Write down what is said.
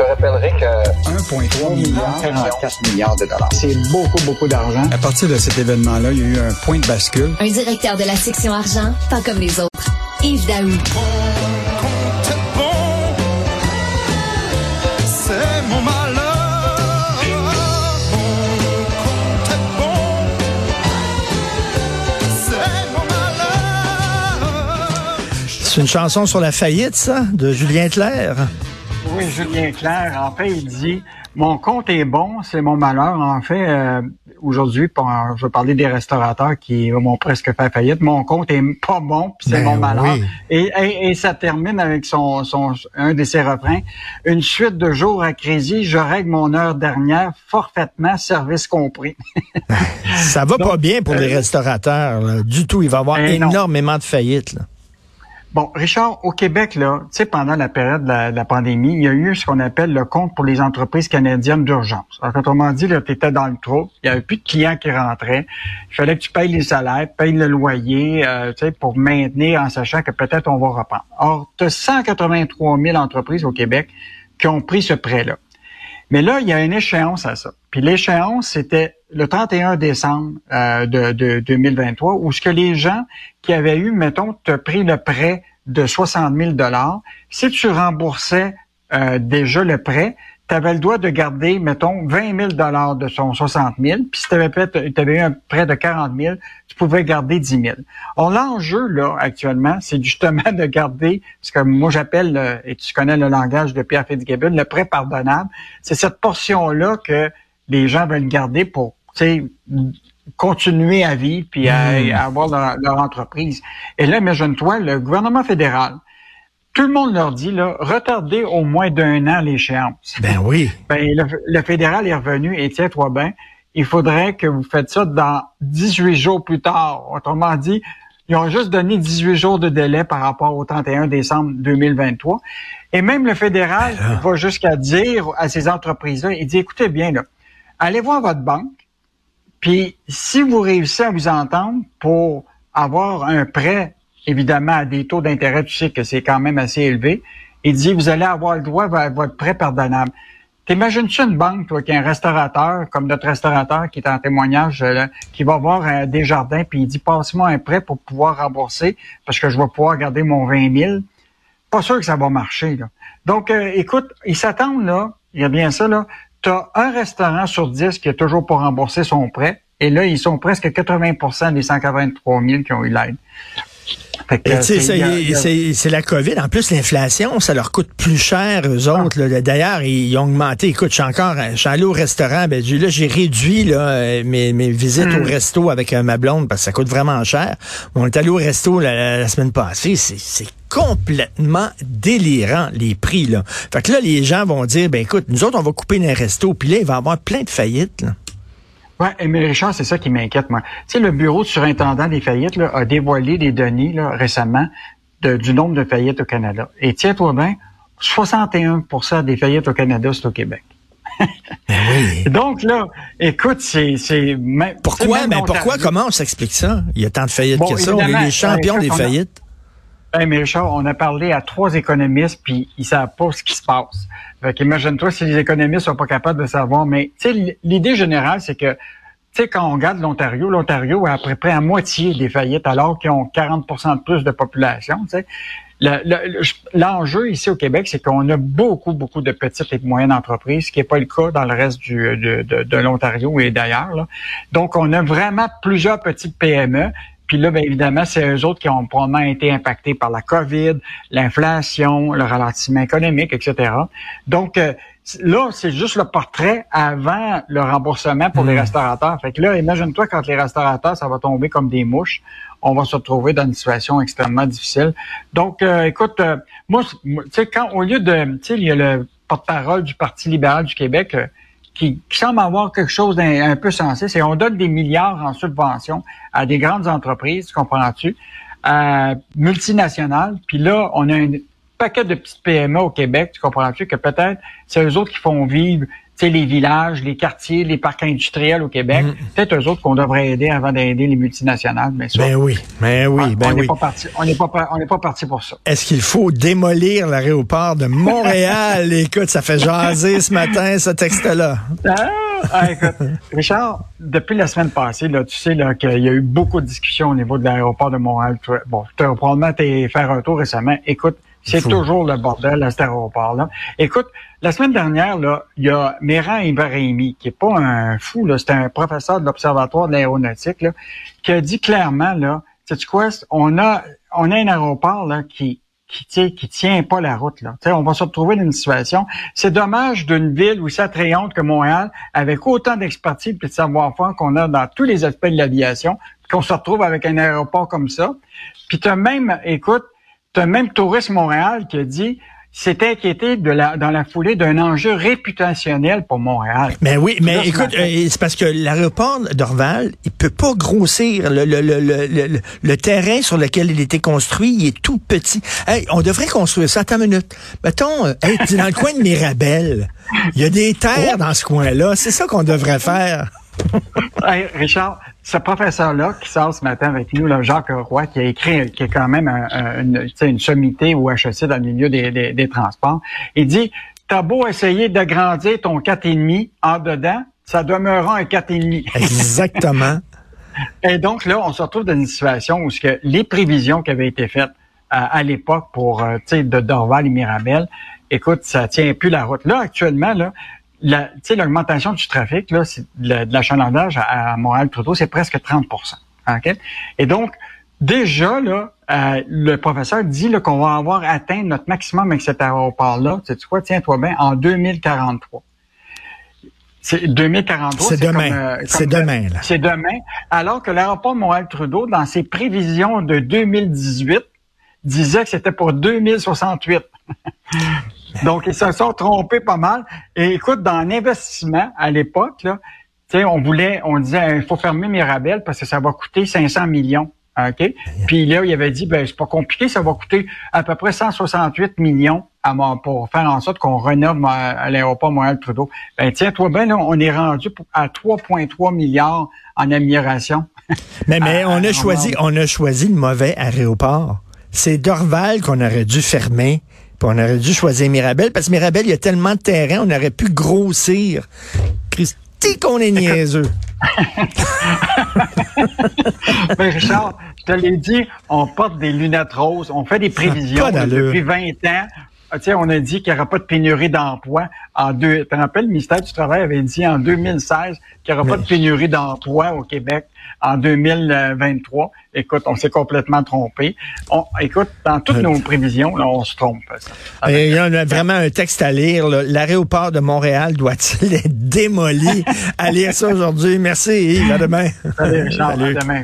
te rappellerai que 1,3 milliard, 44 milliards de dollars. C'est beaucoup, beaucoup d'argent. À partir de cet événement-là, il y a eu un point de bascule. Un directeur de la section argent, pas comme les autres. Yves Daou. C'est une chanson sur la faillite, ça, de Julien Clerc. Oui, Julien Clerc. En fait, il dit Mon compte est bon, c'est mon malheur. En fait, euh, aujourd'hui, je vais parler des restaurateurs qui m'ont presque fait faillite. Mon compte est pas bon, puis c'est Ben mon malheur. oui. Et, et, et ça termine avec son, son un de ses refrains. Une suite de jours à crédit, je règle mon heure dernière, forfaitement, service compris. Ça va pas bien pour les euh, restaurateurs, là, du tout. Il va y avoir non. énormément de faillites. Là. Bon, Richard, au Québec, là, tu sais, pendant la période de la, pandémie, il y a eu ce qu'on appelle le compte pour les entreprises canadiennes d'urgence. Alors, autrement dit, tu étais dans le trou, il y avait plus de clients qui rentraient. Il fallait que tu payes les salaires, payes le loyer, euh, tu sais, pour maintenir en sachant que peut-être on va reprendre. Or, tu as 183 000 entreprises au Québec qui ont pris ce prêt-là. Mais là, il y a une échéance à ça. Puis l'échéance, c'était le 31 décembre euh, de, de 2023, où ce que les gens qui avaient eu, mettons, te pris le prêt de 60 000 si tu remboursais euh, déjà le prêt, tu avais le droit de garder, mettons, 20 000 de son 60 000, puis si tu avais, eu un prêt de 40 000, tu pouvais garder 10 000. Or, l'enjeu, là, actuellement, c'est justement de garder, ce que moi j'appelle, euh, et tu connais le langage de Pierre Fitzgibbon, le prêt pardonnable. C'est cette portion-là que les gens veulent garder pour, tu sais, continuer à vivre puis à, à avoir leur, leur entreprise. Et là, imagine-toi, le gouvernement fédéral, tout le monde leur dit, là, retardez au moins d'un an l'échéance. Ben oui. Ben, le, le fédéral est revenu et tiens-toi bien, il faudrait que vous faites ça dans 18 jours plus tard. Autrement dit, ils ont juste donné 18 jours de délai par rapport au 31 décembre 2023. Et même le fédéral Ben va jusqu'à dire à ces entreprises-là, il dit, écoutez bien, là, allez voir votre banque, puis si vous réussissez à vous entendre pour avoir un prêt, évidemment, à des taux d'intérêt, tu sais que c'est quand même assez élevé, il dit, vous allez avoir le droit à votre prêt pardonnable. T'imagines-tu une banque, toi, qui est un restaurateur, comme notre restaurateur qui est en témoignage, euh, là, qui va voir euh, des jardins, puis il dit, passe-moi un prêt pour pouvoir rembourser, parce que je vais pouvoir garder mon 20 000. Pas sûr que ça va marcher, là. Donc, euh, écoute, ils s'attendent, là, il y a bien ça, là, tu as un restaurant sur 10 qui a toujours pas remboursé son prêt, et là, ils sont presque 80% des 183 000 qui ont eu l'aide. C'est- la COVID. En plus, l'inflation, ça leur coûte plus cher, eux autres. là. D'ailleurs, ils ont augmenté. Écoute, je suis encore, je suis allé au restaurant. Ben, j'ai- là, j'ai réduit là, mes, mes visites Hmm. au resto avec euh, ma blonde parce que ça coûte vraiment cher. On est allé au resto la, la- la semaine passée. C'est c'est complètement délirant, les prix. Là. Fait que là, les gens vont dire, ben écoute, nous autres, on va couper les restos. Puis là, il va y avoir plein de faillites. Là. Ouais, mais Richard, c'est ça qui m'inquiète, moi. Tu sais, le bureau de surintendant des faillites là, a dévoilé des données là, récemment de- du nombre de faillites au Canada. Et tiens-toi bien, 61% des faillites au Canada, c'est au Québec. Ben oui. Donc là, écoute, c'est... c'est Pourquoi? Ben pourquoi? Comment on s'explique ça? Il y a tant de faillites Bon, que ça. On est les champions des faillites. Hey, mais Richard, on a parlé à trois économistes, puis ils savent pas ce qui se passe. Fait qu'imagine-toi si les économistes sont pas capables de savoir. Mais tu sais, l'idée générale, c'est que tu sais, quand on regarde l'Ontario, l'Ontario a à peu près à moitié des faillites, alors qu'ils ont 40% de plus de population. tu sais. Le- le- le- L'enjeu ici au Québec, c'est qu'on a beaucoup, beaucoup de petites et de moyennes entreprises, ce qui n'est pas le cas dans le reste du, de, de- de l'Ontario et d'ailleurs. Donc, on a vraiment plusieurs petites PME. Puis là, bien évidemment, c'est eux autres qui ont probablement été impactés par la COVID, l'inflation, le ralentissement économique, etc. Donc, euh, là, c'est juste le portrait avant le remboursement pour les restaurateurs. Fait que là, imagine-toi quand les restaurateurs, ça va tomber comme des mouches. On va se retrouver dans une situation extrêmement difficile. Donc, euh, écoute, euh, moi, tu sais, quand au lieu de, tu sais, il y a le porte-parole du Parti libéral du Québec euh, qui, qui semble avoir quelque chose d'un un peu sensé, c'est on donne des milliards en subvention à des grandes entreprises, tu comprends-tu, euh, multinationales. Puis là, on a un paquet de petites PME au Québec, tu comprends-tu, que peut-être c'est eux autres qui font vivre les villages, les quartiers, les parcs industriels au Québec. Mm. Peut-être eux autres qu'on devrait aider avant d'aider les multinationales, bien sûr. Ben oui, ben oui, ben on n'est oui. pas parti, on n'est pas, on n'est pas parti pour ça. Est-ce qu'il faut démolir l'aéroport de Montréal? Écoute, ça fait jaser ce matin, ce texte-là. Ah, ah, écoute, Richard, depuis la semaine passée, là, tu sais là, qu'il y a eu beaucoup de discussions au niveau de l'aéroport de Montréal. Bon, tu as probablement été faire un tour récemment. Écoute, c'est toujours le bordel à cet aéroport-là. Écoute, la semaine dernière, là, il y a Méran Ibrahimi, qui est pas un fou, là, c'est un professeur de l'Observatoire de l'aéronautique, là, qui a dit clairement, là, sais-tu quoi, on a, on a un aéroport, là, qui, qui tient, qui tient pas la route, là. Tu sais, on va se retrouver dans une situation. C'est dommage d'une ville aussi attrayante que Montréal, avec autant d'expertise et de savoir-faire qu'on a dans tous les aspects de l'aviation, qu'on se retrouve avec un aéroport comme ça. Puis t'as même, écoute, t'as même Tourisme Montréal qui a dit s'est inquiété de la, dans la foulée d'un enjeu réputationnel pour Montréal. Mais oui, mais Là, écoute, euh, c'est parce que l'aéroport d'Orval, il peut pas grossir. Le, le, le, le, terrain sur lequel il était construit, il est tout petit. Hey, on devrait construire ça. Attends une minute. Mettons, euh, hey, dans le coin de Mirabel. Il y a des terres dans ce coin-là. C'est ça qu'on devrait faire. Hey, Richard, ce professeur-là qui sort ce matin avec nous, là, Jacques Roy, qui a écrit, qui est quand même un- un- une, sommité ou HEC dans le milieu des, des, des transports, il dit, t'as beau essayer d'agrandir ton 4,5 en dedans, ça demeurera un 4,5. Exactement. Et donc là, on se retrouve dans une situation où ce que les prévisions qui avaient été faites à, à l'époque pour euh, tu sais de Dorval et Mirabel, écoute, ça tient plus la route. Là, actuellement, là, la, l'augmentation du trafic, là, c'est de, la- de l'achalandage à, à Montréal-Trudeau, c'est presque 30% OK? Et donc, déjà, là, euh, le professeur dit là, qu'on va avoir atteint notre maximum avec cet aéroport-là. Tu sais quoi? Tiens-toi bien, en 2043. C'est 2043. C'est demain. comme, euh, C'est comme- demain, là. C'est demain. Alors que l'aéroport Montréal-Trudeau, dans ses prévisions de 2018, disait que c'était pour 2068. Donc, ils se sont trompés pas mal. Et écoute, dans l'investissement, à l'époque, là, tu sais, on voulait, on disait, il faut fermer Mirabel parce que ça va coûter 500 millions. OK? Puis là, il avait dit, ben, c'est pas compliqué, ça va coûter à peu près 168 millions à, pour faire en sorte qu'on rénove à l'aéroport Montréal-Trudeau. Ben, tiens-toi bien, là, on est rendu à 3,3 milliards en amélioration. Mais, mais on a choisi, on a choisi le mauvais aéroport. C'est Dorval qu'on aurait dû fermer. Puis on aurait dû choisir Mirabel, parce que Mirabel, il y a tellement de terrain, on aurait pu grossir. Christy qu'on est niaiseux. Ben, Richard, je te l'ai dit, on porte des lunettes roses, on fait des prévisions là, d'allure. depuis 20 ans. Ah, sais, on a dit qu'il n'y aura pas de pénurie d'emploi en deux. Tu te rappelles, le ministère du Travail avait dit en 2016 qu'il n'y aura pas de pénurie d'emploi au Québec en 2023. Écoute, on s'est complètement trompé. On, écoute, dans toutes nos prévisions, là, on se trompe. Et Il y a vraiment un texte à lire. L'aéroport de Montréal doit-il être démoli? à lire ça aujourd'hui. Merci Yves. À demain. Salut, Richard. Salut. À demain.